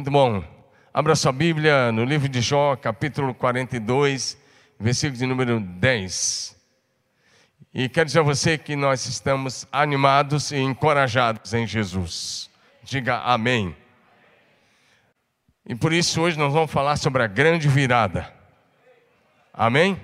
Muito bom. Abra sua Bíblia no livro de Jó, capítulo 42, versículo de número 10. E quero dizer a você que nós estamos animados e encorajados em Jesus. Diga amém. E por isso hoje nós vamos falar sobre a grande virada. Amém?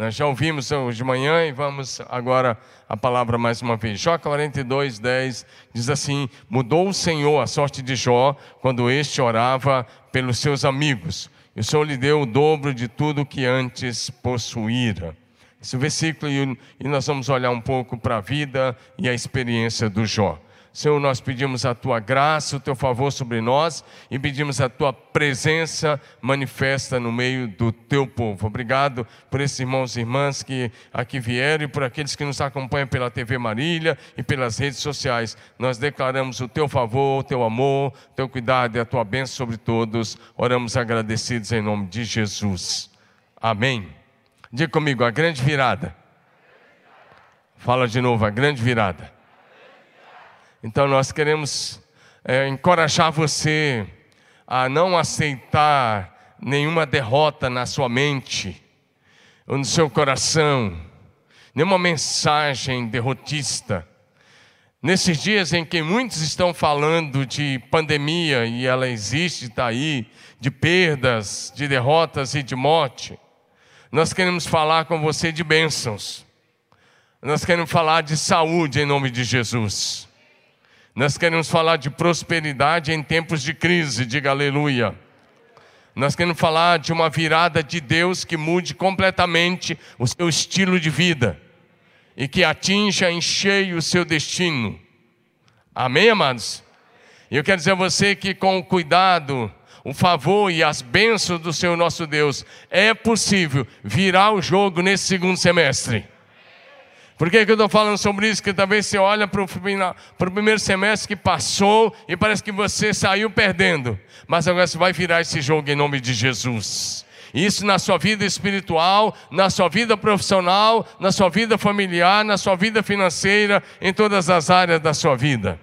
Nós já ouvimos hoje de manhã e vamos agora a palavra mais uma vez. Jó 42, 10 diz assim: Mudou o Senhor a sorte de Jó quando este orava pelos seus amigos, e o Senhor lhe deu o dobro de tudo que antes possuíra. Esse versículo, e nós vamos olhar um pouco para a vida e a experiência do Jó. Senhor, nós pedimos a tua graça, o teu favor sobre nós e pedimos a tua presença manifesta no meio do teu povo. Obrigado por esses irmãos e irmãs que aqui vieram e por aqueles que nos acompanham pela TV Marília e pelas redes sociais. Nós declaramos o teu favor, o teu amor, o teu cuidado e a tua bênção sobre todos. Oramos agradecidos em nome de Jesus. Amém. Diga comigo, a grande virada. Fala de novo, a grande virada então nós queremos é, encorajar você a não aceitar nenhuma derrota na sua mente ou no seu coração, nenhuma mensagem derrotista. Nesses dias em que muitos estão falando de pandemia e ela existe, está aí, de perdas, de derrotas e de morte, nós queremos falar com você de bênçãos. Nós queremos falar de saúde em nome de Jesus. Nós queremos falar de prosperidade em tempos de crise, diga aleluia. Nós queremos falar de uma virada de Deus que mude completamente o seu estilo de vida e que atinja em cheio o seu destino. Amém, amados? E eu quero dizer a você que com o cuidado, o favor e as bênçãos do Senhor nosso Deus, é possível virar o jogo nesse segundo semestre. Por que, que eu estou falando sobre isso? Que talvez você olha para o primeiro semestre que passou e parece que você saiu perdendo. Mas agora você vai virar esse jogo em nome de Jesus. Isso na sua vida espiritual, na sua vida profissional, na sua vida familiar, na sua vida financeira, em todas as áreas da sua vida.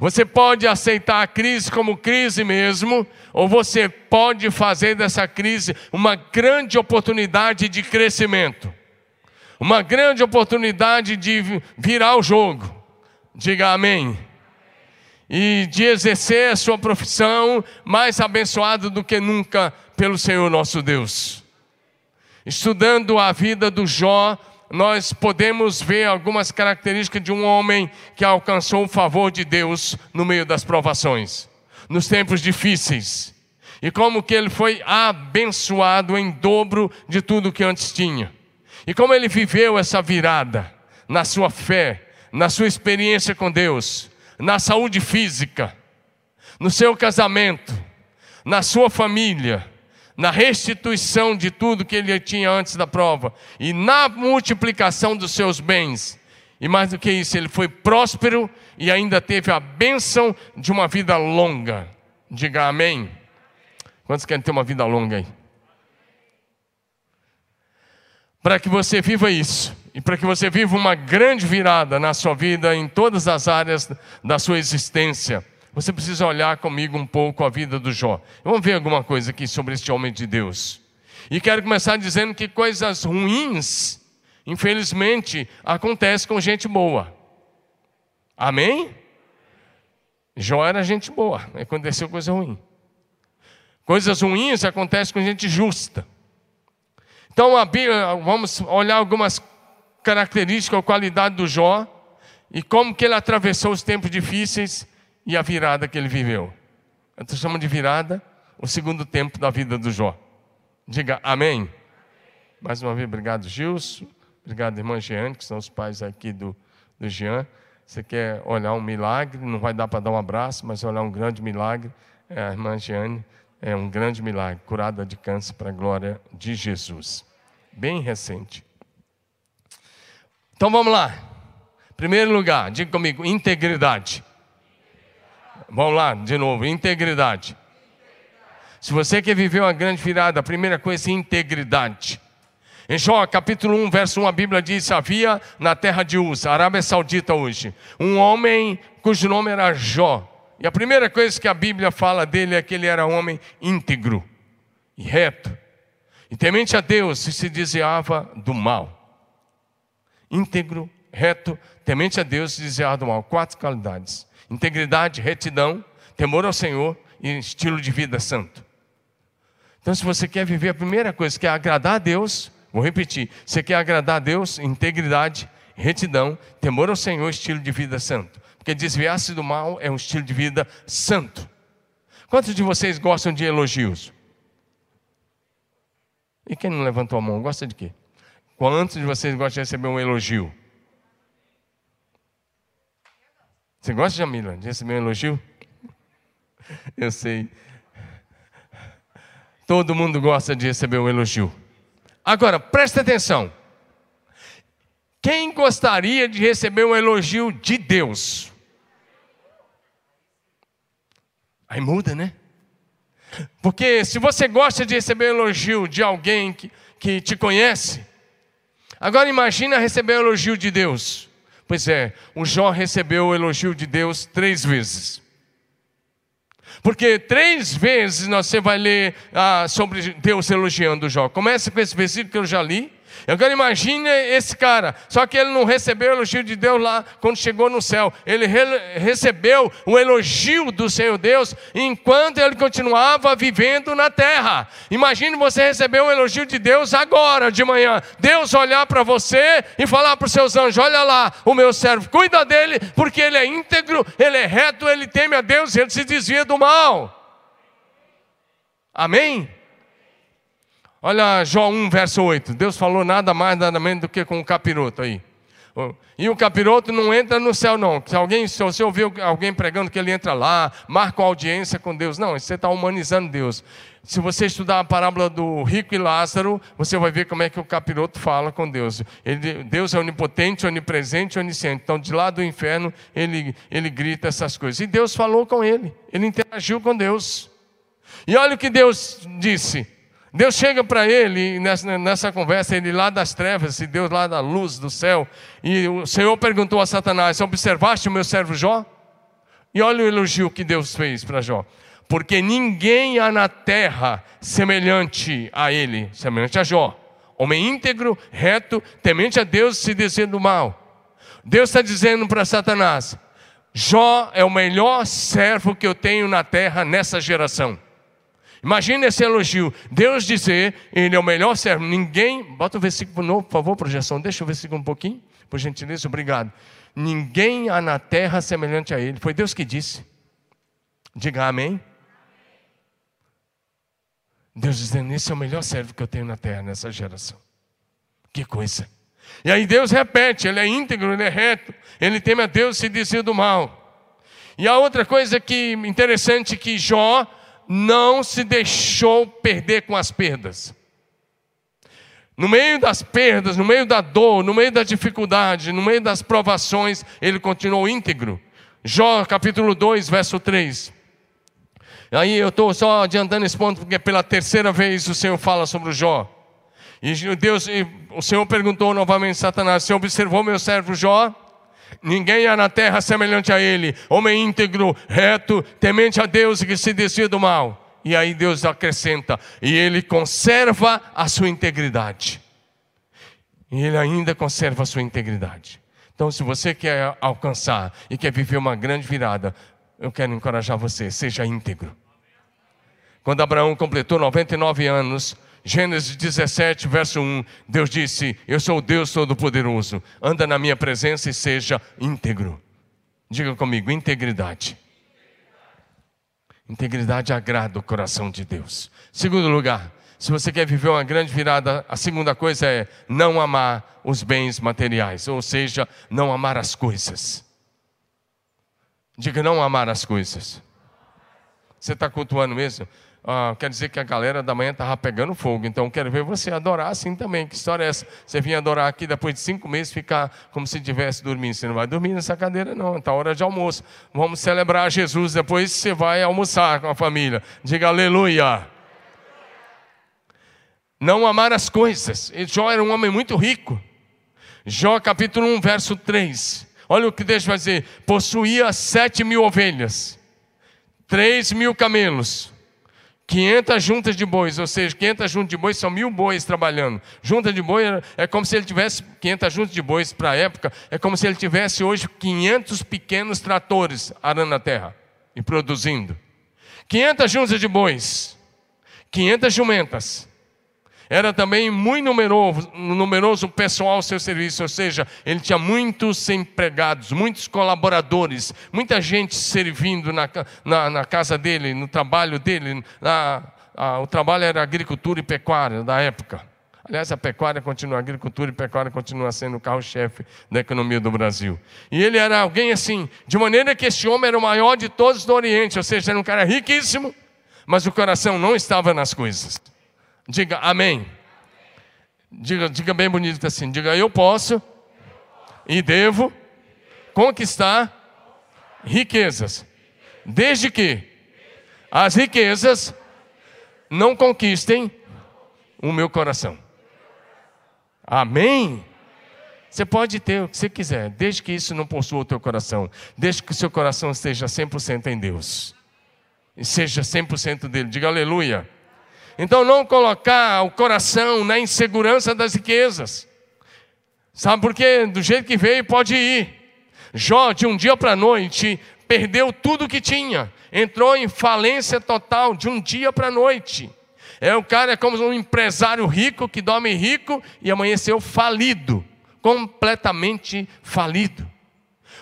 Você pode aceitar a crise como crise mesmo, ou você pode fazer dessa crise uma grande oportunidade de crescimento uma grande oportunidade de virar o jogo. Diga amém. E de exercer a sua profissão mais abençoado do que nunca pelo Senhor nosso Deus. Estudando a vida do Jó, nós podemos ver algumas características de um homem que alcançou o favor de Deus no meio das provações, nos tempos difíceis. E como que ele foi abençoado em dobro de tudo que antes tinha. E como ele viveu essa virada na sua fé, na sua experiência com Deus, na saúde física, no seu casamento, na sua família, na restituição de tudo que ele tinha antes da prova e na multiplicação dos seus bens. E mais do que isso, ele foi próspero e ainda teve a bênção de uma vida longa. Diga amém. Quantos querem ter uma vida longa aí? Para que você viva isso e para que você viva uma grande virada na sua vida, em todas as áreas da sua existência. Você precisa olhar comigo um pouco a vida do Jó. Vamos ver alguma coisa aqui sobre este homem de Deus. E quero começar dizendo que coisas ruins, infelizmente, acontecem com gente boa. Amém? Jó era gente boa, aconteceu coisa ruim. Coisas ruins acontecem com gente justa. Então, vamos olhar algumas características ou qualidade do Jó e como que ele atravessou os tempos difíceis e a virada que ele viveu. Eu chamo de virada o segundo tempo da vida do Jó. Diga amém. Mais uma vez, obrigado, Gilson. Obrigado, irmã Jeane, que são os pais aqui do, do Jean. Você quer olhar um milagre, não vai dar para dar um abraço, mas olhar um grande milagre. É a irmã Jeane é um grande milagre, curada de câncer para a glória de Jesus bem recente. Então vamos lá. Primeiro lugar, diga comigo, integridade. Vamos lá, de novo, integridade. Se você quer viver uma grande virada, a primeira coisa é integridade. Em Jó, capítulo 1, verso 1, a Bíblia diz: Havia na terra de Uz, Arábia Saudita hoje, um homem cujo nome era Jó, E a primeira coisa que a Bíblia fala dele é que ele era homem íntegro e reto. E temente a Deus se desviava do mal. Íntegro, reto, temente a Deus se desviava do mal. Quatro qualidades: integridade, retidão, temor ao Senhor e estilo de vida santo. Então, se você quer viver a primeira coisa, que é agradar a Deus, vou repetir: você quer agradar a Deus, integridade, retidão, temor ao Senhor, estilo de vida santo. Porque desviar-se do mal é um estilo de vida santo. Quantos de vocês gostam de elogios? E quem não levantou a mão, gosta de quê? Quantos de vocês gostam de receber um elogio? Você gosta, Jamila, de receber um elogio? Eu sei. Todo mundo gosta de receber um elogio. Agora, presta atenção. Quem gostaria de receber um elogio de Deus? Aí muda, né? Porque se você gosta de receber elogio de alguém que, que te conhece, agora imagina receber o elogio de Deus. Pois é, o Jó recebeu o elogio de Deus três vezes. Porque três vezes você vai ler ah, sobre Deus elogiando Jó. Começa com esse versículo que eu já li. Agora imagine esse cara, só que ele não recebeu o elogio de Deus lá quando chegou no céu. Ele re recebeu o elogio do seu Deus enquanto ele continuava vivendo na terra. Imagine você receber um elogio de Deus agora de manhã. Deus olhar para você e falar para os seus anjos: Olha lá, o meu servo, cuida dele, porque ele é íntegro, ele é reto, ele teme a Deus, ele se desvia do mal. Amém? Olha Jó 1, verso 8. Deus falou nada mais, nada menos do que com o capiroto aí. E o capiroto não entra no céu, não. Se alguém, se você ouviu alguém pregando que ele entra lá, marca uma audiência com Deus. Não, você está humanizando Deus. Se você estudar a parábola do rico e Lázaro, você vai ver como é que o capiroto fala com Deus. Ele, Deus é onipotente, onipresente, onisciente. Então, de lá do inferno, ele, ele grita essas coisas. E Deus falou com ele, ele interagiu com Deus. E olha o que Deus disse. Deus chega para ele nessa, nessa, conversa, ele lá das trevas e Deus lá da luz do céu. E o Senhor perguntou a Satanás: Observaste o meu servo Jó? E olha o elogio que Deus fez para Jó. Porque ninguém há na terra semelhante a ele, semelhante a Jó. Homem íntegro, reto, temente a Deus, se desvia do mal. Deus está dizendo para Satanás: Jó é o melhor servo que eu tenho na terra nessa geração. Imagine esse elogio. Deus dizer, Ele é o melhor servo. Ninguém. Bota o versículo novo, por favor, projeção. Deixa o versículo um pouquinho, por gentileza, obrigado. Ninguém há na terra semelhante a Ele. Foi Deus que disse. Diga amém. Deus dizendo: Esse é o melhor servo que eu tenho na terra nessa geração. Que coisa. E aí Deus repete: Ele é íntegro, Ele é reto, Ele teme a Deus se desvia do mal. E a outra coisa que interessante que Jó não se deixou perder com as perdas. No meio das perdas, no meio da dor, no meio da dificuldade, no meio das provações, ele continuou íntegro. Jó capítulo 2, verso 3. Aí eu estou só adiantando esse ponto, porque pela terceira vez o Senhor fala sobre o Jó. E Deus, o Senhor perguntou novamente a Satanás: Você observou meu servo Jó? Ninguém há na terra semelhante a ele, homem íntegro, reto, temente a Deus e que se desvia do mal. E aí Deus acrescenta: e ele conserva a sua integridade. E ele ainda conserva a sua integridade. Então, se você quer alcançar e quer viver uma grande virada, eu quero encorajar você, seja íntegro. Quando Abraão completou 99 anos, Gênesis 17, verso 1, Deus disse: Eu sou o Deus Todo-Poderoso, anda na minha presença e seja íntegro. Diga comigo: integridade. Integridade agrada o coração de Deus. Segundo lugar, se você quer viver uma grande virada, a segunda coisa é não amar os bens materiais, ou seja, não amar as coisas. Diga não amar as coisas. Você está cultuando mesmo? Ah, quer dizer que a galera da manhã estava pegando fogo. Então quero ver você adorar assim também. Que história é essa? Você vinha adorar aqui depois de cinco meses ficar como se estivesse dormindo. Você não vai dormir nessa cadeira, não. Está hora de almoço. Vamos celebrar Jesus. Depois você vai almoçar com a família. Diga aleluia. Não amar as coisas. E Jó era um homem muito rico. Jó capítulo 1, verso 3. Olha o que Deus vai dizer: possuía sete mil ovelhas 3 mil camelos, 500 juntas de bois, ou seja, 500 juntas de bois são mil bois trabalhando. Junta de boi é como se ele tivesse 500 juntas de bois para a época, é como se ele tivesse hoje 500 pequenos tratores arando a terra e produzindo. 500 juntas de bois, 500 jumentas, era também muito numeroso, numeroso pessoal ao seu serviço, ou seja, ele tinha muitos empregados, muitos colaboradores, muita gente servindo na, na, na casa dele, no trabalho dele. Na, a, o trabalho era agricultura e pecuária da época. Aliás, a pecuária continua, a agricultura e pecuária continua sendo o carro-chefe da economia do Brasil. E ele era alguém assim, de maneira que esse homem era o maior de todos do Oriente, ou seja, era um cara riquíssimo, mas o coração não estava nas coisas. Diga amém. Diga, diga bem bonito assim. Diga eu posso e devo conquistar riquezas, desde que as riquezas não conquistem o meu coração. Amém? Você pode ter o que você quiser, desde que isso não possua o teu coração, desde que o seu coração esteja 100% em Deus, e seja 100% dele. Diga aleluia. Então, não colocar o coração na insegurança das riquezas. Sabe por quê? Do jeito que veio, pode ir. Jó, de um dia para a noite, perdeu tudo que tinha. Entrou em falência total, de um dia para a noite. É o cara é como um empresário rico que dorme rico e amanheceu falido, completamente falido.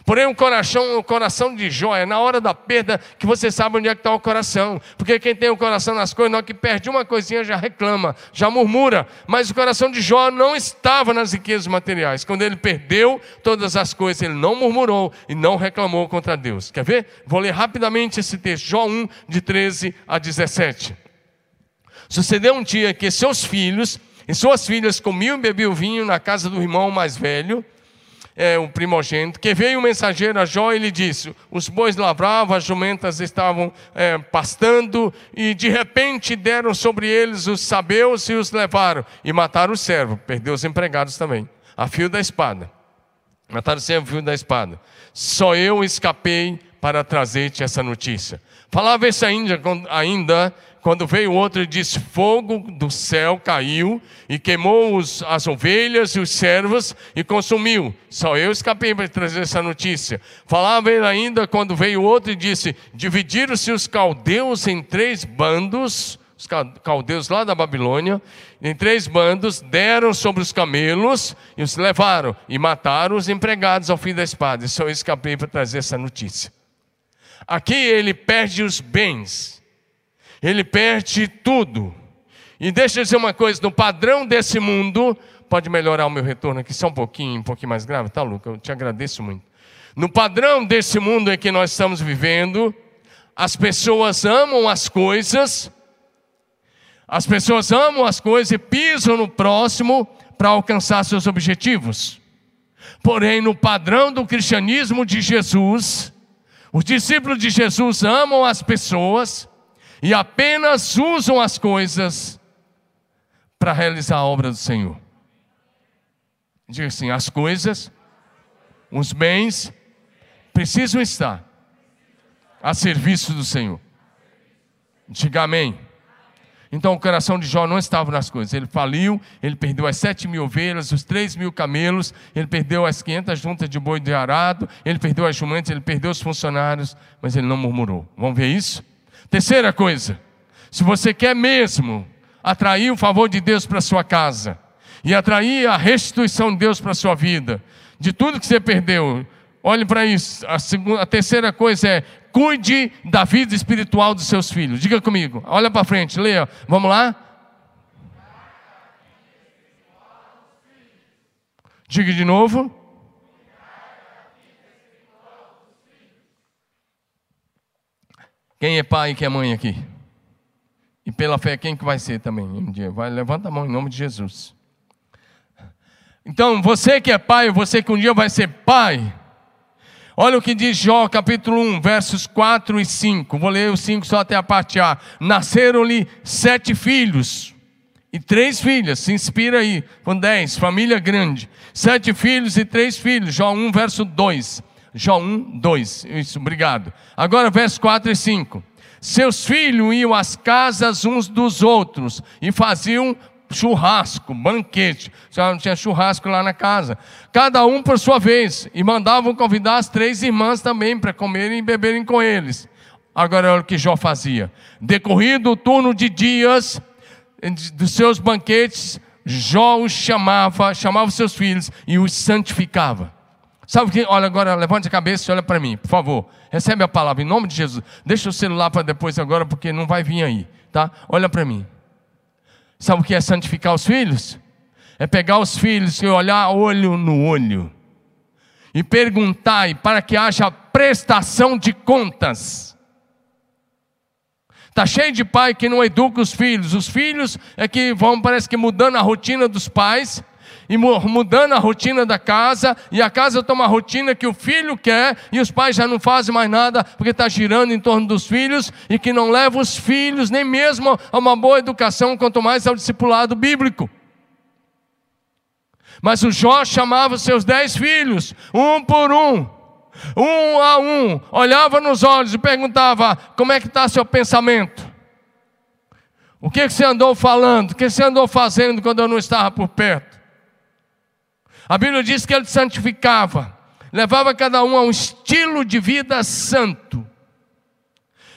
Porém, o coração, o coração de é na hora da perda que você sabe onde é que está o coração. Porque quem tem o coração nas coisas, na hora que perde uma coisinha, já reclama, já murmura. Mas o coração de Jó não estava nas riquezas materiais. Quando ele perdeu todas as coisas, ele não murmurou e não reclamou contra Deus. Quer ver? Vou ler rapidamente esse texto, Jó 1, de 13 a 17. Sucedeu um dia que seus filhos e suas filhas comiam e bebiam vinho na casa do irmão mais velho é, o primogênito, que veio o mensageiro a Jó e lhe disse: Os bois lavravam, as jumentas estavam é, pastando, e de repente deram sobre eles os sabeus e os levaram, e mataram o servo, perdeu os empregados também, a fio da espada. Mataram o servo a fio da espada. Só eu escapei para trazer-te essa notícia. Falava esse ainda, ainda quando veio outro disse: Fogo do céu caiu e queimou os, as ovelhas e os servos e consumiu. Só eu escapei para trazer essa notícia. Falava ele ainda quando veio outro e disse: Dividiram-se os caldeus em três bandos, os caldeus lá da Babilônia, em três bandos, deram sobre os camelos e os levaram e mataram os empregados ao fim da espada. Só eu escapei para trazer essa notícia. Aqui ele perde os bens ele perde tudo. E deixa eu dizer uma coisa: no padrão desse mundo, pode melhorar o meu retorno aqui só um pouquinho, um pouquinho mais grave, tá, Luca? Eu te agradeço muito. No padrão desse mundo em que nós estamos vivendo, as pessoas amam as coisas, as pessoas amam as coisas e pisam no próximo para alcançar seus objetivos. Porém, no padrão do cristianismo de Jesus, os discípulos de Jesus amam as pessoas e apenas usam as coisas para realizar a obra do Senhor. Diga assim: as coisas, os bens, precisam estar a serviço do Senhor. Diga amém. Então o coração de Jó não estava nas coisas. Ele faliu, ele perdeu as sete mil ovelhas, os três mil camelos, ele perdeu as quinhentas juntas de boi de arado, ele perdeu as jumentas, ele perdeu os funcionários, mas ele não murmurou. Vamos ver isso? Terceira coisa, se você quer mesmo atrair o favor de Deus para sua casa e atrair a restituição de Deus para sua vida, de tudo que você perdeu, olhe para isso. A, segunda, a terceira coisa é cuide da vida espiritual dos seus filhos. Diga comigo, olha para frente, leia. Vamos lá? Diga de novo. Quem é pai e quem é mãe aqui? E pela fé, quem que vai ser também um dia? Vai, levanta a mão em nome de Jesus. Então, você que é pai, você que um dia vai ser pai, olha o que diz Jó, capítulo 1, versos 4 e 5. Vou ler os 5 só até a parte A. Nasceram-lhe sete filhos e três filhas, se inspira aí, com dez, família grande. Sete filhos e três filhos, Jó 1, verso 2. Jó 1, 2. Isso, obrigado. Agora, verso 4 e 5. Seus filhos iam às casas uns dos outros e faziam churrasco, banquete. Já tinha churrasco lá na casa. Cada um por sua vez. E mandavam convidar as três irmãs também para comerem e beberem com eles. Agora olha o que Jó fazia. Decorrido o turno de dias dos seus banquetes, Jó os chamava, chamava os seus filhos e os santificava. Sabe o que? Olha agora, levante a cabeça e olha para mim, por favor. Recebe a palavra em nome de Jesus. Deixa o celular para depois agora, porque não vai vir aí, tá? Olha para mim. Sabe o que é santificar os filhos? É pegar os filhos e olhar olho no olho e perguntar, e para que haja prestação de contas. Está cheio de pai que não educa os filhos. Os filhos é que vão, parece que mudando a rotina dos pais e mudando a rotina da casa, e a casa toma a rotina que o filho quer, e os pais já não fazem mais nada, porque está girando em torno dos filhos, e que não leva os filhos nem mesmo a uma boa educação, quanto mais ao discipulado bíblico. Mas o Jó chamava seus dez filhos, um por um, um a um, olhava nos olhos e perguntava: como é que está seu pensamento? O que, que você andou falando? O que você andou fazendo quando eu não estava por perto? A Bíblia diz que ele santificava, levava cada um a um estilo de vida santo.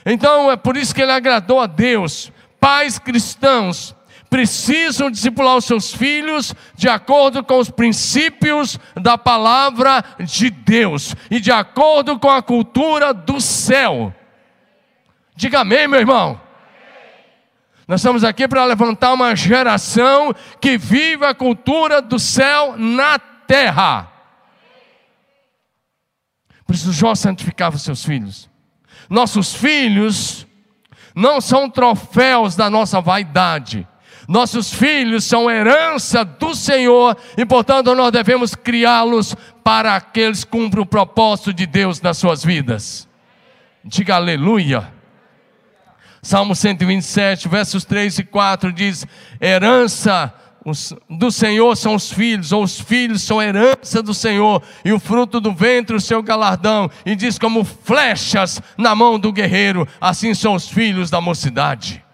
Então é por isso que ele agradou a Deus. Pais cristãos precisam discipular os seus filhos de acordo com os princípios da palavra de Deus e de acordo com a cultura do céu. Diga amém, meu irmão. Nós estamos aqui para levantar uma geração que vive a cultura do céu na terra. Por isso Jó santificava os seus filhos. Nossos filhos não são troféus da nossa vaidade. Nossos filhos são herança do Senhor e, portanto, nós devemos criá-los para que eles cumpram o propósito de Deus nas suas vidas. Diga aleluia. Salmo 127, versos 3 e 4 diz: Herança do Senhor são os filhos, ou os filhos são herança do Senhor, e o fruto do ventre o seu galardão, e diz como flechas na mão do guerreiro, assim são os filhos da mocidade.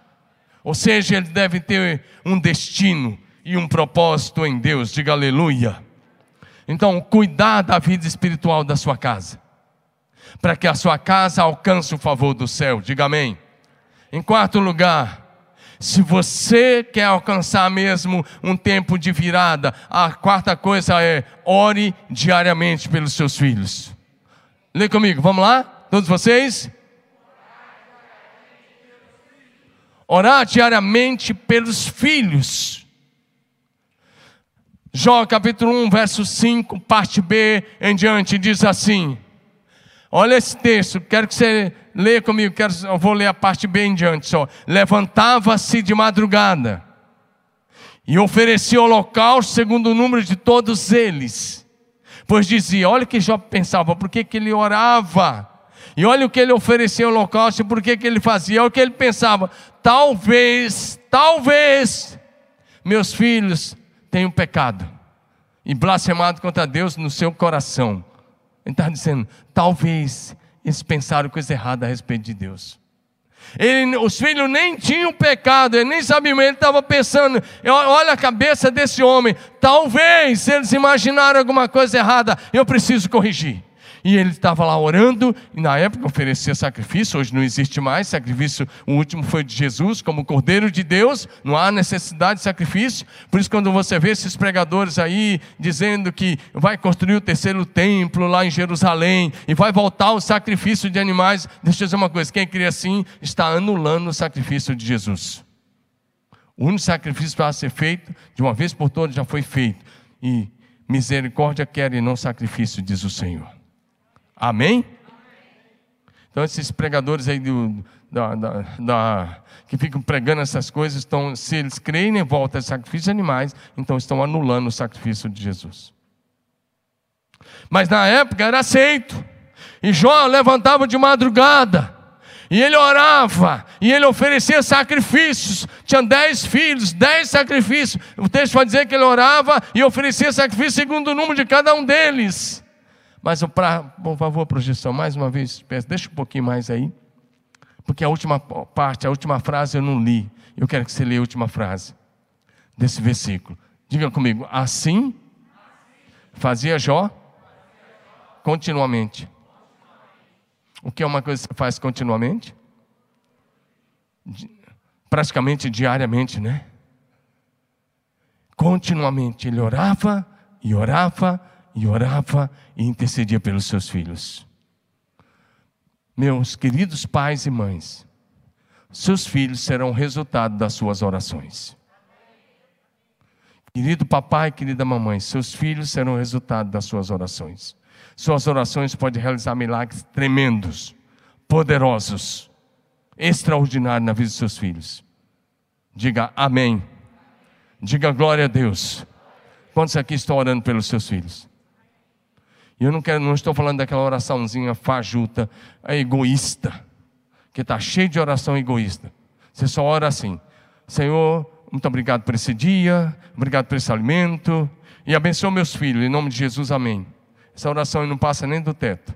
Ou seja, ele deve ter um destino e um propósito em Deus, diga aleluia. Então, cuidar da vida espiritual da sua casa, para que a sua casa alcance o favor do céu, diga amém. Em quarto lugar, se você quer alcançar mesmo um tempo de virada, a quarta coisa é ore diariamente pelos seus filhos. Lê comigo, vamos lá? Todos vocês? Orar diariamente pelos filhos. Jó capítulo 1, verso 5, parte B em diante, diz assim: Olha esse texto, quero que você leia comigo, quero, eu vou ler a parte bem diante só. Levantava-se de madrugada e oferecia holocausto segundo o número de todos eles. Pois dizia: olha o que Jó pensava, por que, que ele orava? E olha o que ele oferecia holocausto, por que, que ele fazia, olha o que ele pensava: talvez, talvez, meus filhos tenham pecado e blasfemado contra Deus no seu coração. Ele está dizendo: talvez eles pensaram coisa errada a respeito de Deus. Ele, os filhos nem tinham pecado, ele nem sabia, ele estava pensando, olha a cabeça desse homem, talvez eles imaginaram alguma coisa errada, eu preciso corrigir. E ele estava lá orando, e na época oferecia sacrifício, hoje não existe mais sacrifício, o último foi de Jesus, como Cordeiro de Deus, não há necessidade de sacrifício. Por isso, quando você vê esses pregadores aí dizendo que vai construir o terceiro templo lá em Jerusalém e vai voltar o sacrifício de animais, deixa eu dizer uma coisa: quem crê assim está anulando o sacrifício de Jesus. O único sacrifício para ser feito, de uma vez por todas, já foi feito. E misericórdia quer e não sacrifício, diz o Senhor. Amém? Então, esses pregadores aí do, da, da, da, que ficam pregando essas coisas, estão, se eles creem em volta de sacrifício de animais, então estão anulando o sacrifício de Jesus. Mas na época era aceito. E Jó levantava de madrugada. E ele orava, e ele oferecia sacrifícis. Tinha dez filhos, dez sacrifícios. O texto vai dizer que ele orava e oferecia sacrifício segundo o número de cada um deles. Mas, pra, por favor, projeção, mais uma vez, peço, deixa um pouquinho mais aí. Porque a última parte, a última frase eu não li. Eu quero que você leia a última frase desse versículo. Diga comigo, assim fazia Jó continuamente. O que é uma coisa que você faz continuamente? Praticamente diariamente, né? Continuamente ele orava e orava e orava e intercedia pelos seus filhos. Meus queridos pais e mães, seus filhos serão resultado das suas orações. Querido papai, querida mamãe, seus filhos serão resultado das suas orações. Suas orações podem realizar milagres tremendos, poderosos, extraordinários na vida dos seus filhos. Diga amém. Diga glória a Deus. Quantos aqui estão orando pelos seus filhos? E eu não quero, não estou falando daquela oraçãozinha fajuta, egoísta, que está cheio de oração egoísta. Você só ora assim: Senhor, muito obrigado por esse dia, obrigado por esse alimento, e abençoa meus filhos, em nome de Jesus, amém. Essa oração não passa nem do teto.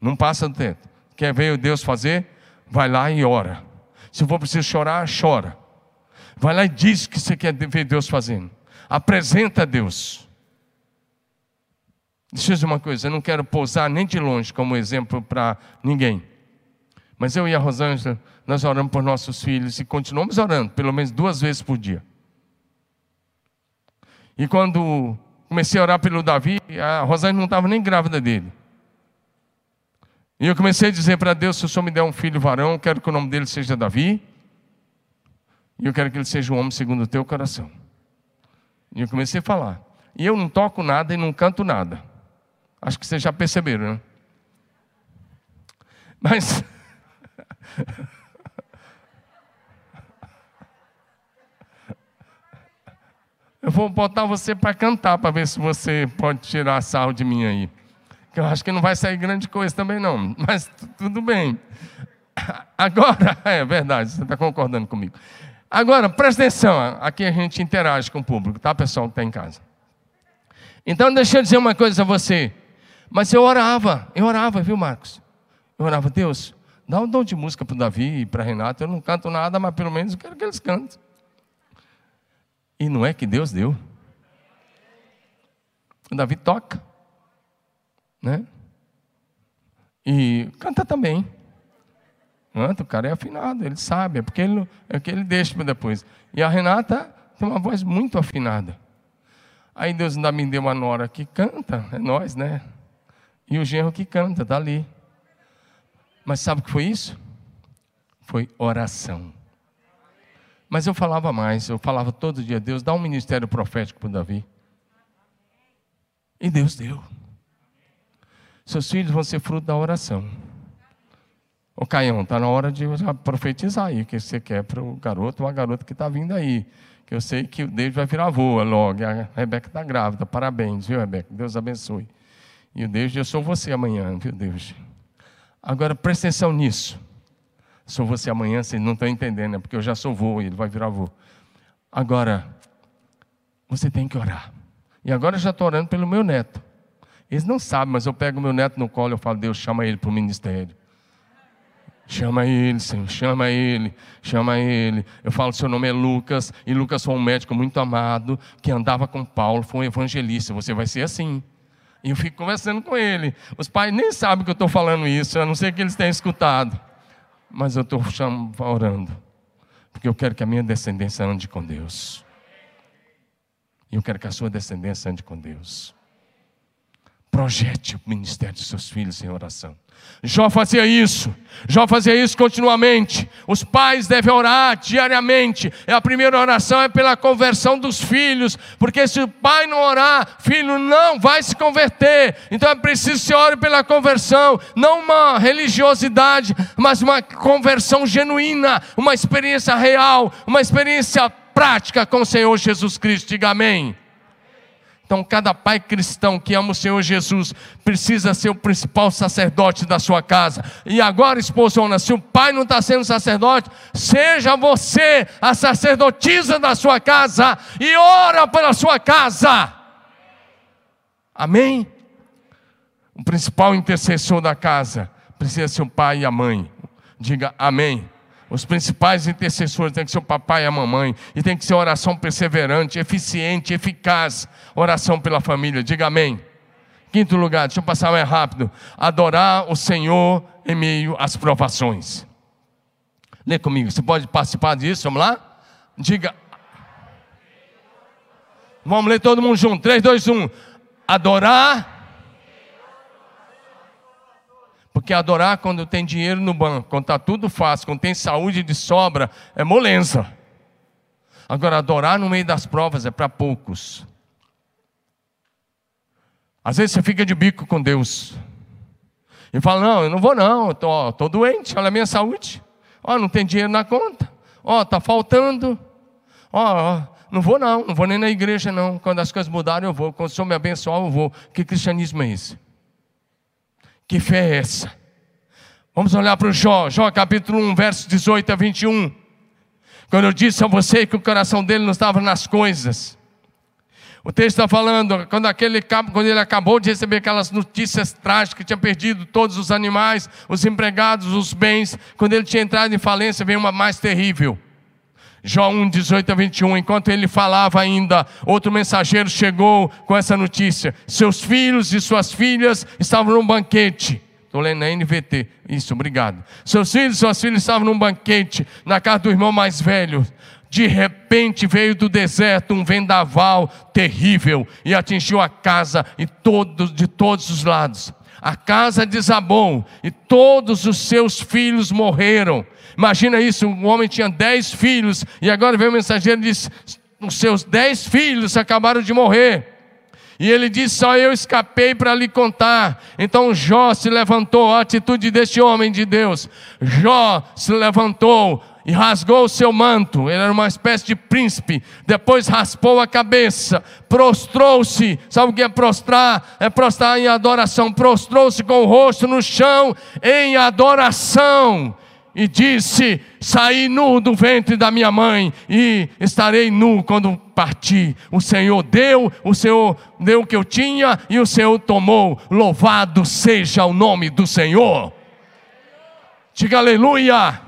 Não passa do teto. Quer ver Deus fazer? Vai lá e ora. Se for preciso chorar, chora. Vai lá e diz o que você quer ver Deus fazendo. Apresenta a Deus. Deixa eu dizer uma coisa, eu não quero pousar nem de longe como exemplo para ninguém. Mas eu e a Rosângela, nós oramos por nossos filhos e continuamos orando, pelo menos duas vezes por dia. E quando comecei a orar pelo Davi, a Rosângela não estava nem grávida dele. E eu comecei a dizer para Deus: se o Senhor me der um filho varão, eu quero que o nome dele seja Davi. E eu quero que ele seja um homem segundo o teu coração. E eu comecei a falar. E eu não toco nada e não canto nada. Acho que vocês já perceberam, né? Mas. Eu vou botar você para cantar para ver se você pode tirar sarro de mim aí. Que eu acho que não vai sair grande coisa também, não. Mas tudo bem. Agora, é verdade, você está concordando comigo. Agora, presta atenção, aqui a gente interage com o público, tá, pessoal que está em casa. Então, deixa eu dizer uma coisa a você. Mas eu orava, eu orava, viu, Marcos? Eu orava, Deus, dá um dom de música para o Davi e para Renato. Eu não canto nada, mas pelo menos eu quero que eles cantem. E não é que Deus deu. O Davi toca, né? E canta também. Canta, o cara é afinado, ele sabe, é porque ele, é que ele deixa para depois. E a Renata tem uma voz muito afinada. Aí Deus ainda me deu uma nora que canta, é nós, né? E o genro que canta, está ali. Mas sabe o que foi isso? Foi oração. Mas eu falava mais, eu falava todo dia, Deus, dá um ministério profético para Davi. E Deus deu. Seus filhos vão ser fruto da oração. Ô Caião, está na hora de profetizar aí o que você quer para o garoto ou a garota que está vindo aí. Que eu sei que o David vai virar avô logo. A Rebeca está grávida. Parabéns, viu, Rebeca? Deus abençoe. E o Deus, eu sou você amanhã, viu, Deus? Agora presta atenção nisso. Sou você amanhã, vocês não estão entendendo, é porque eu já sou vô e ele vai virar vô. Agora, você tem que orar. E agora eu já estou orando pelo meu neto. Eles não sabem, mas eu pego meu neto no colo e falo, Deus, chama ele para o ministério. Chama ele, Senhor, chama ele, chama ele. Eu falo, seu nome é Lucas, e Lucas foi um médico muito amado, que andava com Paulo, foi um evangelista. Você vai ser assim. E eu fico conversando com ele. Os pais nem sabem que eu estou falando isso, a não ser que eles tenham escutado. Mas eu estou orando. Porque eu quero que a minha descendência ande com Deus. E eu quero que a sua descendência ande com Deus. Projete o ministério de seus filhos em oração. Jó fazia isso, Jó fazia isso continuamente. Os pais devem orar diariamente. A primeira oração é pela conversão dos filhos, porque se o pai não orar, filho não vai se converter. Então é preciso que se ore pela conversão, não uma religiosidade, mas uma conversão genuína, uma experiência real, uma experiência prática com o Senhor Jesus Cristo. Diga amém. Então, cada pai cristão que ama o Senhor Jesus precisa ser o principal sacerdote da sua casa. E agora, esposona, se o pai não está sendo sacerdote, seja você a sacerdotisa da sua casa e ora pela sua casa. Amém? O principal intercessor da casa precisa ser o pai e a mãe. Diga amém. Os principais intercessores têm que ser o papai e a mamãe. E tem que ser oração perseverante, eficiente, eficaz. Oração pela família. Diga amém. Quinto lugar, deixa eu passar mais rápido. Adorar o Senhor em meio às provações. Lê comigo, você pode participar disso? Vamos lá? Diga. Vamos ler todo mundo junto. 3, 2, 1. Adorar. Porque adorar quando tem dinheiro no banco, quando está tudo fácil, quando tem saúde de sobra, é moleza. Agora, adorar no meio das provas é para poucos. Às vezes você fica de bico com Deus. E fala: Não, eu não vou, não, estou tô, tô doente, olha a minha saúde. Ó, não tem dinheiro na conta. Ó, está faltando. Ó, não vou, não, não vou nem na igreja, não. Quando as coisas mudarem, eu vou. Quando o Senhor me abençoar, eu vou. Que cristianismo é esse? Que fé é essa? Vamos olhar para o Jó, Jó capítulo 1, versos 18 a 21. Quando eu disse a você que o coração dele não estava nas coisas. O texto está falando, quando, aquele, quando ele acabou de receber aquelas notícias trágicas, que tinha perdido todos os animais, os empregados, os bens, quando ele tinha entrado em falência, veio uma mais terrível. Jó 1, 18 a 21, enquanto ele falava ainda, outro mensageiro chegou com essa notícia: seus filhos e suas filhas estavam num banquete. Estou lendo na NVT, isso, obrigado. Seus filhos e suas filhas estavam num banquete, na casa do irmão mais velho. De repente veio do deserto um vendaval terrível e atingiu a casa e de todos os lados. A casa desabou e todos os seus filhos morreram. Imagina isso: um homem tinha dez filhos, e agora vem o mensageiro e diz: os seus dez filhos acabaram de morrer. E ele disse: Só eu escapei para lhe contar. Então Jó se levantou, a atitude deste homem de Deus. Jó se levantou e rasgou o seu manto, ele era uma espécie de príncipe. Depois raspou a cabeça, prostrou-se. Sabe o que é prostrar? É prostrar em adoração. Prostrou-se com o rosto no chão em adoração e disse: Saí nu do ventre da minha mãe e estarei nu quando partir. O Senhor deu, o Senhor deu o que eu tinha e o Senhor tomou. Louvado seja o nome do Senhor. Diga aleluia.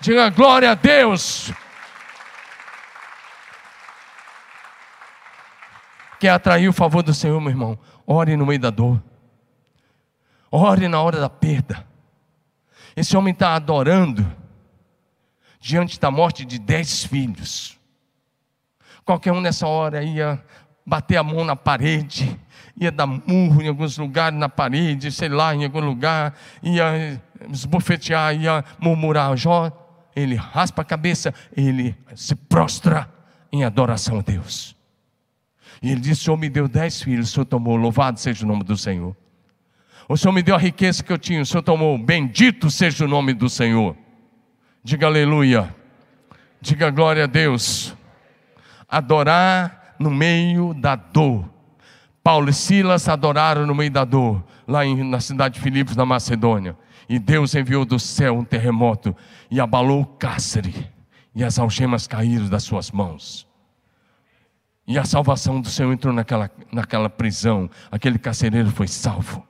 Diga glória a Deus. Quer atrair o favor do Senhor, meu irmão? Ore no meio da dor. Ore na hora da perda. Esse homem está adorando diante da morte de dez filhos. Qualquer um nessa hora ia bater a mão na parede, ia dar murro em alguns lugares na parede, sei lá, em algum lugar, ia esbofetear, ia murmurar. Jó, ele raspa a cabeça, ele se prostra em adoração a Deus. E ele disse: O Senhor me deu dez filhos, o Senhor tomou, louvado seja o nome do Senhor. O Senhor me deu a riqueza que eu tinha, o Senhor tomou. Bendito seja o nome do Senhor. Diga aleluia. Diga glória a Deus. Adorar no meio da dor. Paulo e Silas adoraram no meio da dor, lá em, na cidade de Filipos, na Macedônia. E Deus enviou do céu um terremoto e abalou o cárcere, e as algemas caíram das suas mãos. E a salvação do Senhor entrou naquela, naquela prisão, aquele carcereiro foi salvo.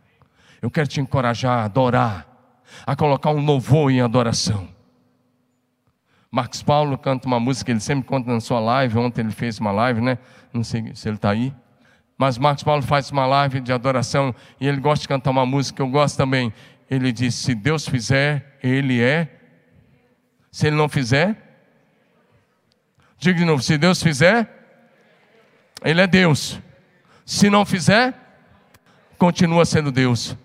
Eu quero te encorajar a adorar, a colocar um louvor em adoração. Marcos Paulo canta uma música, ele sempre conta na sua live. Ontem ele fez uma live, né? Não sei se ele está aí. Mas Marcos Paulo faz uma live de adoração e ele gosta de cantar uma música que eu gosto também. Ele diz: Se Deus fizer, Ele é. Se Ele não fizer, diga de novo: Se Deus fizer, Ele é Deus. Se não fizer, continua sendo Deus.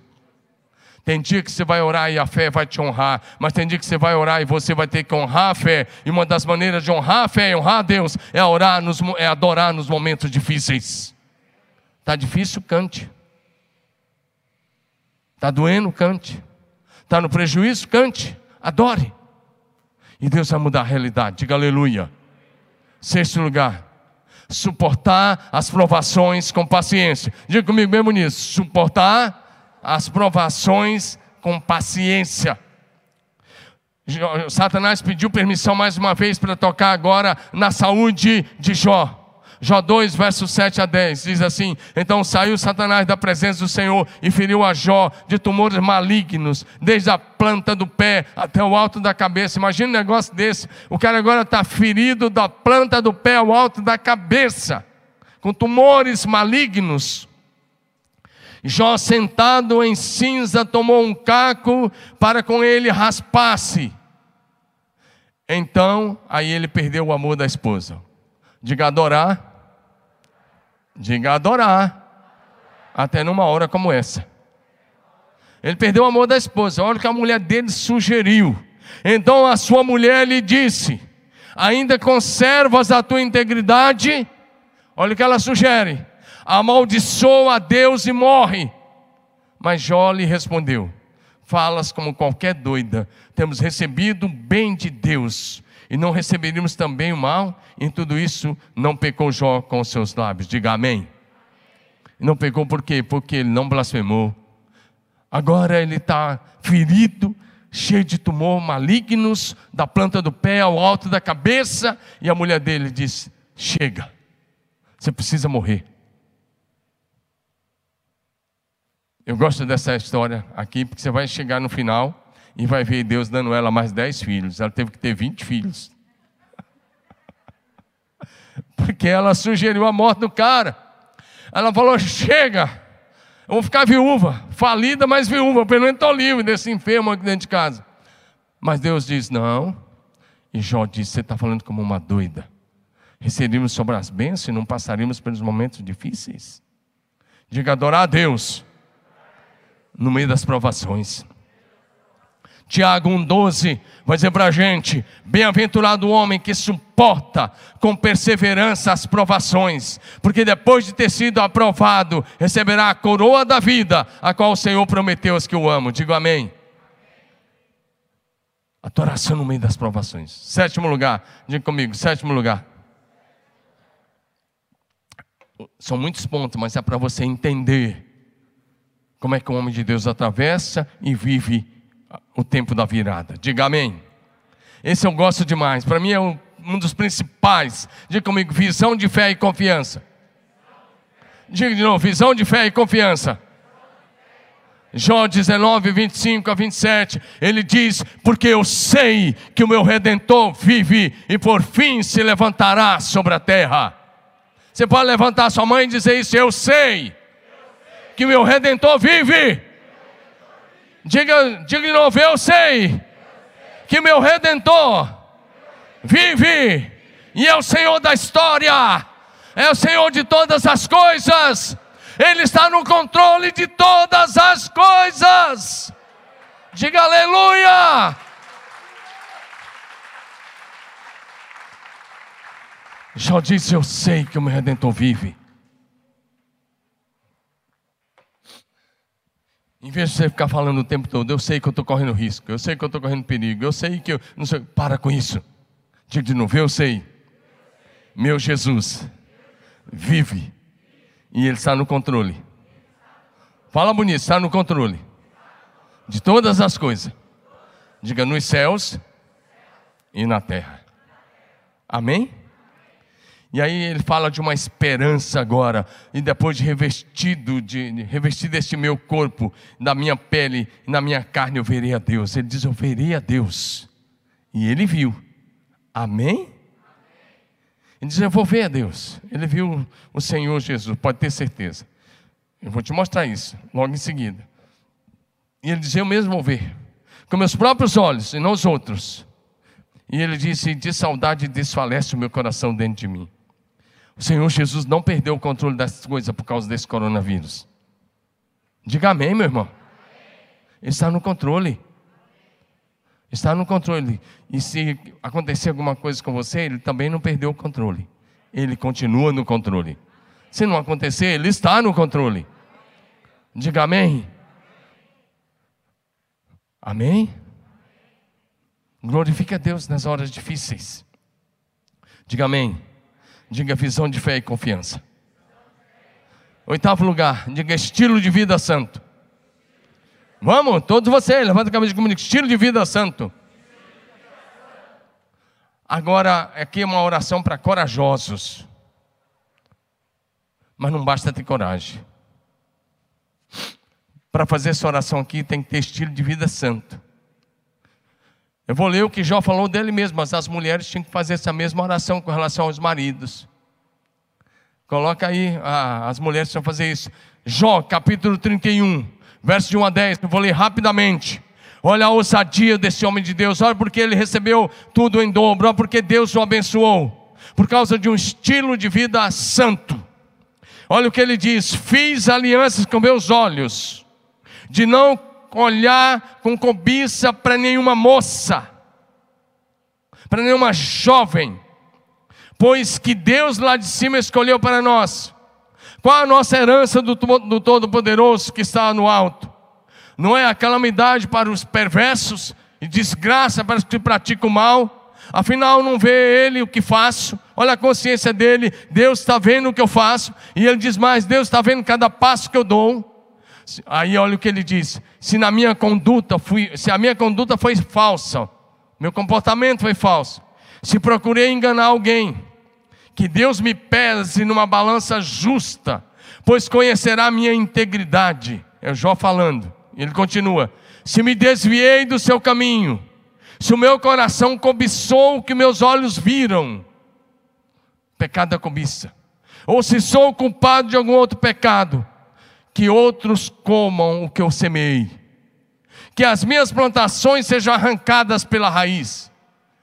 Tem dia que você vai orar e a fé vai te honrar, mas tem dia que você vai orar e você vai ter que honrar a fé. E uma das maneiras de honrar a fé e honrar a Deus é orar, nos, é adorar nos momentos difíceis. Tá difícil, cante. Tá doendo, cante. Tá no prejuízo, cante. Adore. E Deus vai mudar a realidade. Diga aleluia. Sexto lugar, suportar as provações com paciência. Diga comigo mesmo nisso. Suportar as provações com paciência. Satanás pediu permissão mais uma vez para tocar agora na saúde de Jó. Jó 2, versos 7 a 10, diz assim: Então saiu Satanás da presença do Senhor e feriu a Jó de tumores malignos, desde a planta do pé até o alto da cabeça. Imagina um negócio desse: o cara agora está ferido da planta do pé ao alto da cabeça, com tumores malignos. Jó, sentado em cinza, tomou um caco para com ele raspar-se. Então, aí ele perdeu o amor da esposa. Diga adorar. Diga adorar. Até numa hora como essa. Ele perdeu o amor da esposa. Olha o que a mulher dele sugeriu. Então a sua mulher lhe disse: Ainda conservas a tua integridade? Olha o que ela sugere: Amaldiçoa a Deus e morre. Mas Jó lhe respondeu: Falas como qualquer doida. Temos recebido o bem de Deus e não receberíamos também o mal? Em tudo isso, não pecou Jó com os seus lábios. Diga amém. Não pecou por quê? Porque ele não blasfemou. Agora ele está ferido, cheio de tumor malignos, da planta do pé ao alto da cabeça, e a mulher dele diz: Chega, você precisa morrer. Eu gosto dessa história aqui, porque você vai chegar no final e vai ver Deus dando ela mais dez filhos. Ela teve que ter vinte filhos. Porque ela sugeriu a morte do cara. Ela falou: chega, eu vou ficar viúva, falida, mas viúva, pelo menos estou livre desse enfermo aqui dentro de casa. Mas Deus diz: não. E Jó disse: você está falando como uma doida. Receberíamos sobre as bênçãos e não passaríamos pelos momentos difíceis. Diga adorar a Deus no meio das provações. Tiago 1,12 vai dizer para a gente: Bem-aventurado o homem que suporta com perseverança as provações, porque depois de ter sido aprovado, receberá a coroa da vida, a qual o Senhor prometeu aos que o amam. Digo amém. A tua oração no meio das provações. Sétimo lugar, diga comigo, sétimo lugar. São muitos pontos, mas é para você entender como é que o homem de Deus atravessa e vive o tempo da virada. Diga amém. Esse eu gosto demais. Para mim é um, um dos principais. Diga comigo: visão de fé e confiança. Diga de novo: visão de fé e confiança. Jó 19, 25 a 27, ele diz: Porque eu sei que o meu redentor vive e por fim se levantará sobre a terra. Você pode levantar sua mãe e dizer isso: Eu sei que meu redentor vive Diga, diga de novo, eu sei que meu redentor vive e é o Senhor da história, é o Senhor de todas as coisas, Ele está no controle de todas as coisas. Diga aleluia. Jó disse: Eu sei que o meu redentor vive. Em vez de você ficar falando o tempo todo, eu sei que eu estou correndo risco, eu sei que eu estou correndo perigo, eu sei que eu. Não sei, para com isso. Diga de novo, eu sei. Meu Jesus vive e Ele está no controle. Fala bonito, está no controle de todas as coisas. Diga nos céus e na terra. Amém? E aí ele fala de uma esperança agora, e depois de revestido, de, de revestido este meu corpo, da minha pele, na minha carne, eu verei a Deus. Ele diz: Eu verei a Deus. E ele viu. Amém? Ele diz: Eu vou ver a Deus. Ele viu o Senhor Jesus, pode ter certeza. Eu vou te mostrar isso logo em seguida. E ele diz: Eu mesmo vou ver, com meus próprios olhos e não os outros. E ele disse: De saudade desfalece o meu coração dentro de mim. O Senhor Jesus não perdeu o controle dessas coisas por causa desse coronavírus. Diga amém, meu irmão. Ele está no controle. Está no controle. E se acontecer alguma coisa com você, ele também não perdeu o controle. Ele continua no controle. Se não acontecer, ele está no controle. Diga amém. Amém? Glorifique a Deus nas horas difíceis. Diga amém. Diga visão de fé e confiança. Oitavo lugar, diga estilo de vida santo. Vamos, todos vocês, levanta a cabeça comigo, estilo de vida santo. Agora, aqui é uma oração para corajosos. Mas não basta ter coragem. Para fazer essa oração aqui tem que ter estilo de vida santo. Eu vou ler o que Jó falou dele mesmo, mas as mulheres tinham que fazer essa mesma oração com relação aos maridos. Coloca aí, ah, as mulheres precisam fazer isso. Jó, capítulo 31, verso de 1 a 10. Eu vou ler rapidamente. Olha a ousadia desse homem de Deus. Olha porque ele recebeu tudo em dobro. Olha porque Deus o abençoou. Por causa de um estilo de vida santo. Olha o que ele diz: Fiz alianças com meus olhos, de não olhar com cobiça para nenhuma moça, para nenhuma jovem, pois que Deus lá de cima escolheu para nós. Qual a nossa herança do, do Todo-Poderoso que está no alto? Não é a calamidade para os perversos e desgraça para os que praticam mal? Afinal, não vê ele o que faço, olha a consciência dele, Deus está vendo o que eu faço, e ele diz mais: Deus está vendo cada passo que eu dou. Aí olha o que ele diz: se na minha conduta fui, se a minha conduta foi falsa, meu comportamento foi falso, se procurei enganar alguém, que Deus me pese numa balança justa, pois conhecerá a minha integridade. É o Jó falando. Ele continua: se me desviei do seu caminho, se o meu coração cobiçou o que meus olhos viram, pecado da cobiça, ou se sou culpado de algum outro pecado, que outros comam o que eu semei, que as minhas plantações sejam arrancadas pela raiz.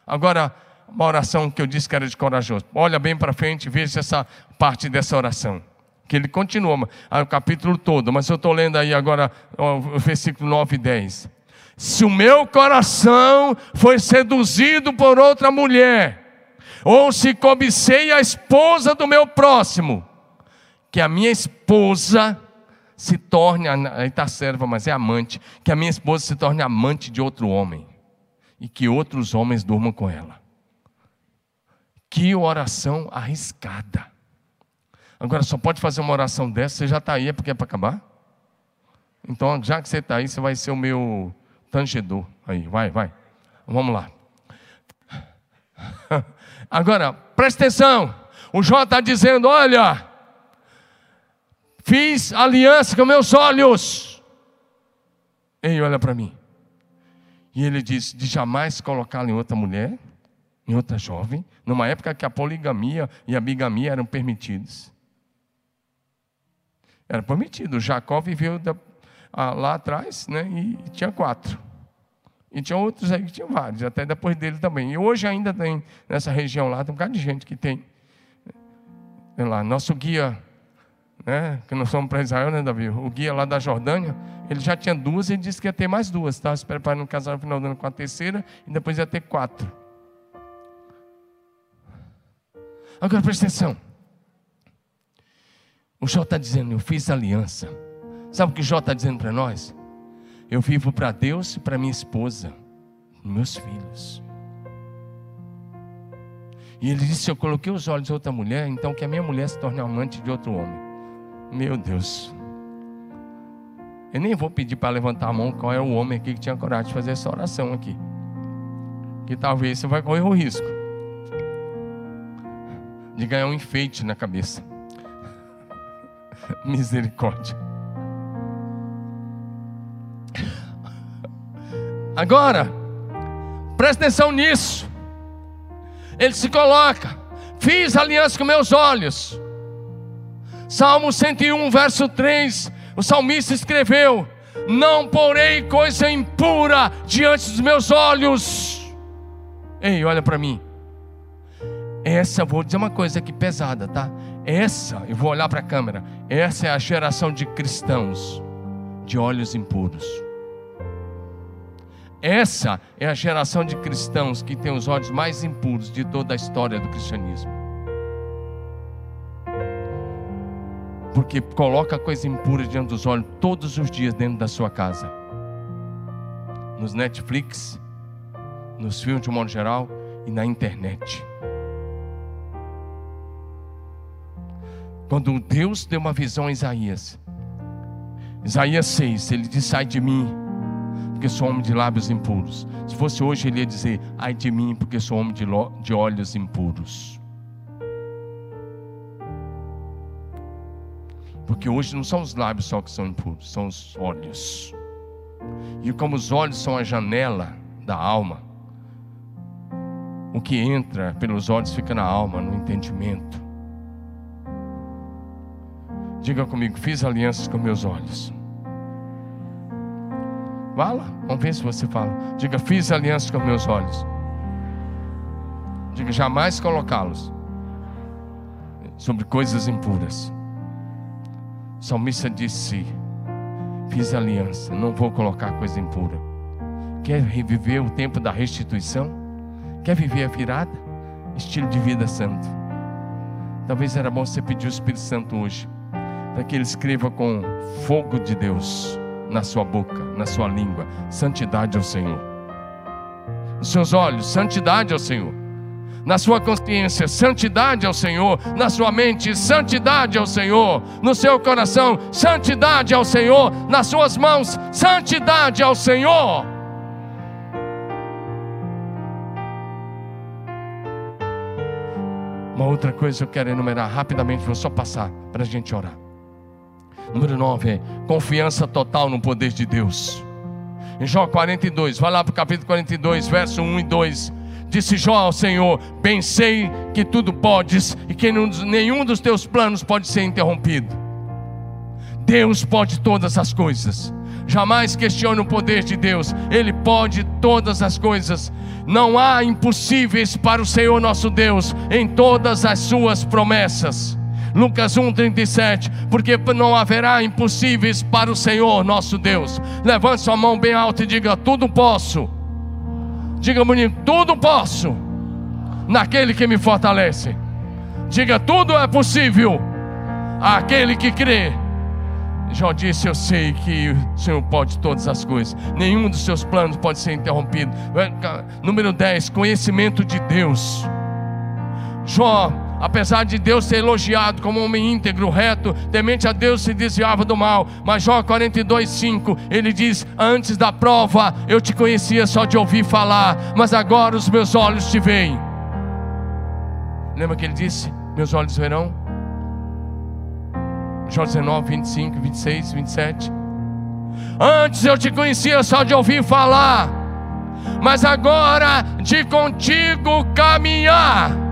Agora, uma oração que eu disse que era de corajoso. Olha bem para frente, veja essa parte dessa oração. Que ele continua o capítulo todo, mas eu estou lendo aí agora o versículo 9 e 10. Se o meu coração foi seduzido por outra mulher, ou se cobicei a esposa do meu próximo, que a minha esposa se torne, está serva, mas é amante, que a minha esposa se torne amante de outro homem e que outros homens durmam com ela. Que oração arriscada. Agora, só pode fazer uma oração dessa, você já está aí, é porque é para acabar? Então, já que você está aí, você vai ser o meu tangedor. Aí, vai, vai. Vamos lá. Agora, presta atenção. O Jó está dizendo: olha, Fiz aliança com meus olhos. Ei, olha para mim. E ele diz: de jamais colocá-lo em outra mulher, em outra jovem, numa época que a poligamia e a bigamia eram permitidos. Era permitido. Jacó viveu da, a, lá atrás, né? E tinha quatro. E tinha outros aí que tinham vários, até depois dele também. E hoje ainda tem, nessa região lá, tem um bocado de gente que tem. Sei lá, nosso guia né, que nós fomos para Israel, né, Davi? O guia lá da Jordânia, ele já tinha duas e disse que ia ter mais duas. Estava se preparando para casar no final do ano com a terceira e depois ia ter quatro. Agora presta atenção. O Jó está dizendo: Eu fiz aliança. Sabe o que o Jó está dizendo para nós? Eu vivo para Deus e para minha esposa, meus filhos. E ele disse: Eu coloquei os olhos de outra mulher, então que a minha mulher se torne amante de outro homem. Meu Deus. Eu nem vou pedir para levantar a mão qual é o homem aqui que tinha coragem de fazer essa oração aqui. Que talvez você vai correr o risco de ganhar um enfeite na cabeça. Misericórdia. Agora, presta atenção nisso. Ele se coloca. Fiz aliança com meus olhos. Salmo 101, verso 3, o salmista escreveu: Não porei coisa impura diante dos meus olhos. Ei, olha para mim. Essa, vou dizer uma coisa aqui pesada, tá? Essa, eu vou olhar para a câmera. Essa é a geração de cristãos de olhos impuros. Essa é a geração de cristãos que tem os olhos mais impuros de toda a história do cristianismo. Porque coloca coisa impura diante dos olhos todos os dias dentro da sua casa. Nos Netflix, nos filmes de modo geral e na internet. Quando Deus deu uma visão a Isaías, Isaías 6, ele diz: Sai de mim, porque sou homem de lábios impuros. Se fosse hoje, ele ia dizer: Ai de mim, porque sou homem de olhos impuros. Porque hoje não são os lábios só que são impuros, são os olhos. E como os olhos são a janela da alma, o que entra pelos olhos fica na alma, no entendimento. Diga comigo, fiz alianças com meus olhos. Fala, vamos ver se você fala. Diga, fiz alianças com meus olhos. Diga, jamais colocá-los sobre coisas impuras. O salmista disse: Fiz aliança, não vou colocar coisa impura. Quer reviver o tempo da restituição? Quer viver a virada? Estilo de vida santo. Talvez era bom você pedir o Espírito Santo hoje, para que ele escreva com fogo de Deus na sua boca, na sua língua: santidade ao Senhor. Nos seus olhos, santidade ao Senhor na sua consciência, santidade ao Senhor, na sua mente, santidade ao Senhor, no seu coração, santidade ao Senhor, nas suas mãos, santidade ao Senhor. Uma outra coisa que eu quero enumerar rapidamente, vou só passar para a gente orar. Número 9 é confiança total no poder de Deus. Em Jó 42, vai lá para o capítulo 42, verso 1 e 2. Disse Jó ao Senhor: Bem sei que tudo podes e que nenhum dos teus planos pode ser interrompido. Deus pode todas as coisas. Jamais questione o poder de Deus. Ele pode todas as coisas. Não há impossíveis para o Senhor nosso Deus em todas as suas promessas. Lucas 1:37, porque não haverá impossíveis para o Senhor nosso Deus. Levante sua mão bem alta e diga: tudo posso Diga bonito, tudo posso naquele que me fortalece. Diga, tudo é possível aquele que crê. Jó disse: Eu sei que o Senhor pode todas as coisas, nenhum dos seus planos pode ser interrompido. Número 10: conhecimento de Deus. Jó apesar de Deus ser elogiado como homem íntegro, reto, temente a Deus se desviava do mal. Mas Jó 42:5, ele diz: "Antes da prova eu te conhecia só de ouvir falar, mas agora os meus olhos te veem." Lembra que ele disse: "Meus olhos verão"? Jó 19, 25, 26, 27. Antes eu te conhecia só de ouvir falar, mas agora de contigo caminhar.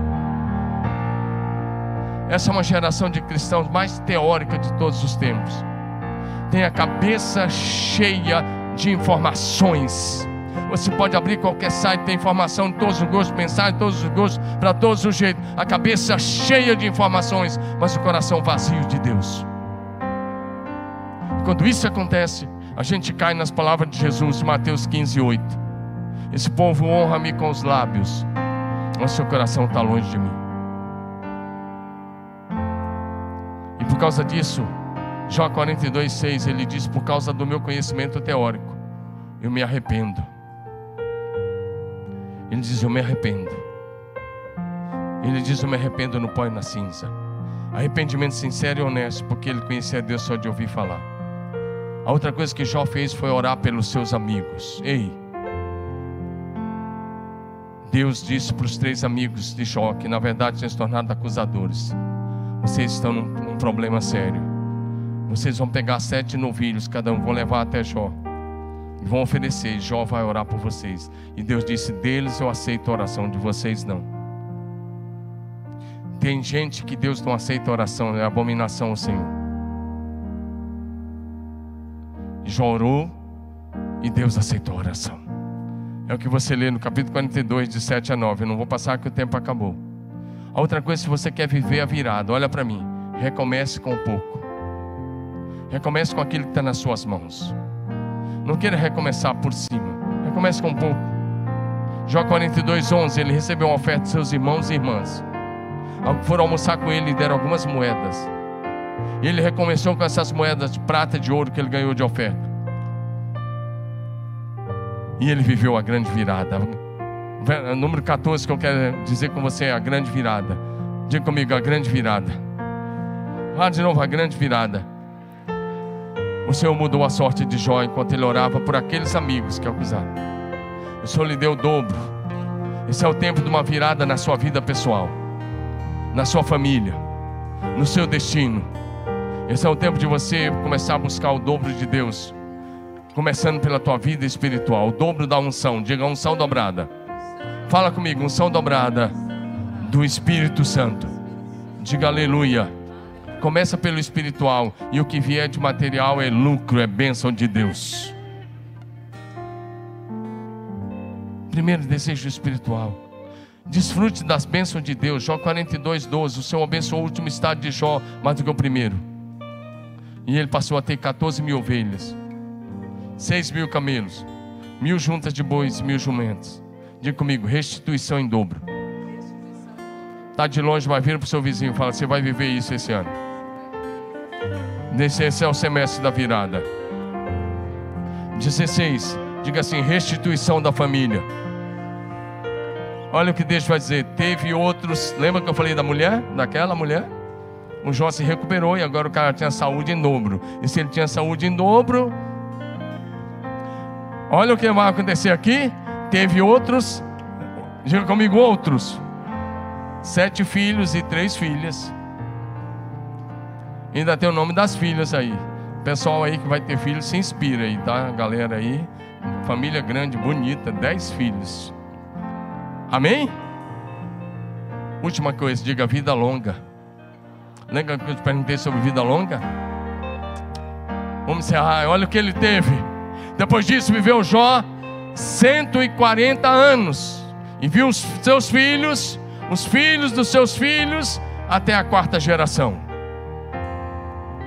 Essa é uma geração de cristãos mais teórica de todos os tempos. Tem a cabeça cheia de informações. Você pode abrir qualquer site, tem informação de todos os gostos, mensagem de todos os gostos, para todos os jeitos. A cabeça cheia de informações, mas o coração vazio de Deus. quando isso acontece, a gente cai nas palavras de Jesus, Mateus 15, 8. Esse povo honra-me com os lábios, mas seu coração está longe de mim. Por causa disso, Jó 42, 6, ele diz: Por causa do meu conhecimento teórico, eu me arrependo. Ele diz: Eu me arrependo. Ele diz: Eu me arrependo no pó e na cinza. Arrependimento sincero e honesto, porque ele conhecia Deus só de ouvir falar. A outra coisa que Jó fez foi orar pelos seus amigos. Ei, Deus disse para os três amigos de Jó, que na verdade tinham se tornado acusadores: Vocês estão num problema sério. Vocês vão pegar sete novilhos, cada um vão levar até Jó. E vão oferecer, Jó vai orar por vocês. E Deus disse: deles eu aceito a oração, de vocês não. Tem gente que Deus não aceita a oração, é abominação ao Senhor. Jó orou e Deus aceitou a oração. É o que você lê no capítulo 42, de 7 a 9. Eu não vou passar que o tempo acabou. A outra coisa, se você quer viver a virada, olha para mim. Recomece com um pouco. Recomece com aquilo que está nas suas mãos. Não queira recomeçar por cima. Recomece com um pouco. Jó 42, 11. Ele recebeu uma oferta de seus irmãos e irmãs. Foram almoçar com ele e deram algumas moedas. Ele recomeçou com essas moedas de prata e de ouro que ele ganhou de oferta. E ele viveu a grande virada. Número 14 que eu quero dizer com você é a grande virada. Diga comigo, a grande virada. Lá de novo a grande virada. O Senhor mudou a sorte de Jó enquanto ele orava por aqueles amigos que acusaram. O Senhor lhe deu o dobro. Esse é o tempo de uma virada na sua vida pessoal, na sua família, no seu destino. Esse é o tempo de você começar a buscar o dobro de Deus. Começando pela tua vida espiritual, o dobro da unção. Diga unção dobrada. Fala comigo, unção dobrada do Espírito Santo. Diga aleluia. Começa pelo espiritual e o que vier de material é lucro, é bênção de Deus. Primeiro desejo espiritual. Desfrute das bênçãos de Deus. Jó 42, 12. O Senhor abençoou o último estado de Jó mais do que o primeiro. E ele passou a ter 14 mil ovelhas, 6 mil camelos, mil juntas de bois, mil jumentos. Diga comigo, restituição em dobro. Está de longe, vai vir para o seu vizinho fala: Você vai viver isso esse ano. Esse é o semestre da virada. 16. Diga assim: restituição da família. Olha o que Deus vai dizer. Teve outros. Lembra que eu falei da mulher? Daquela mulher? O Jó se recuperou e agora o cara tinha saúde em dobro. E se ele tinha saúde em dobro, olha o que vai acontecer aqui. Teve outros. Diga comigo, outros sete filhos e três filhas. Ainda tem o nome das filhas aí. Pessoal aí que vai ter filhos, se inspira aí, tá? Galera aí, família grande, bonita, dez filhos. Amém? Última coisa, diga vida longa. Lembra que eu te perguntei sobre vida longa? Vamos encerrar. Olha o que ele teve. Depois disso, viveu Jó 140 anos. E viu os seus filhos os filhos dos seus filhos até a quarta geração.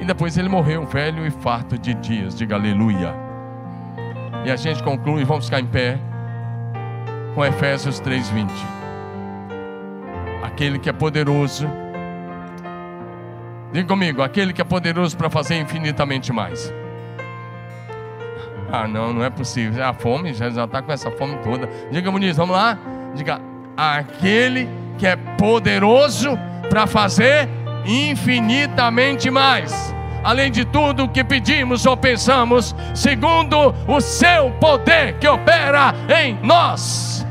E depois ele morreu, velho e farto de dias. Diga aleluia. E a gente conclui, vamos ficar em pé, com Efésios 3:20. Aquele que é poderoso, diga comigo, aquele que é poderoso para fazer infinitamente mais. Ah, não, não é possível. A fome, já está com essa fome toda. Diga, Muniz, vamos lá? Diga, aquele que é poderoso para fazer infinitamente mais. Além de tudo que pedimos ou pensamos, segundo o seu poder que opera em nós.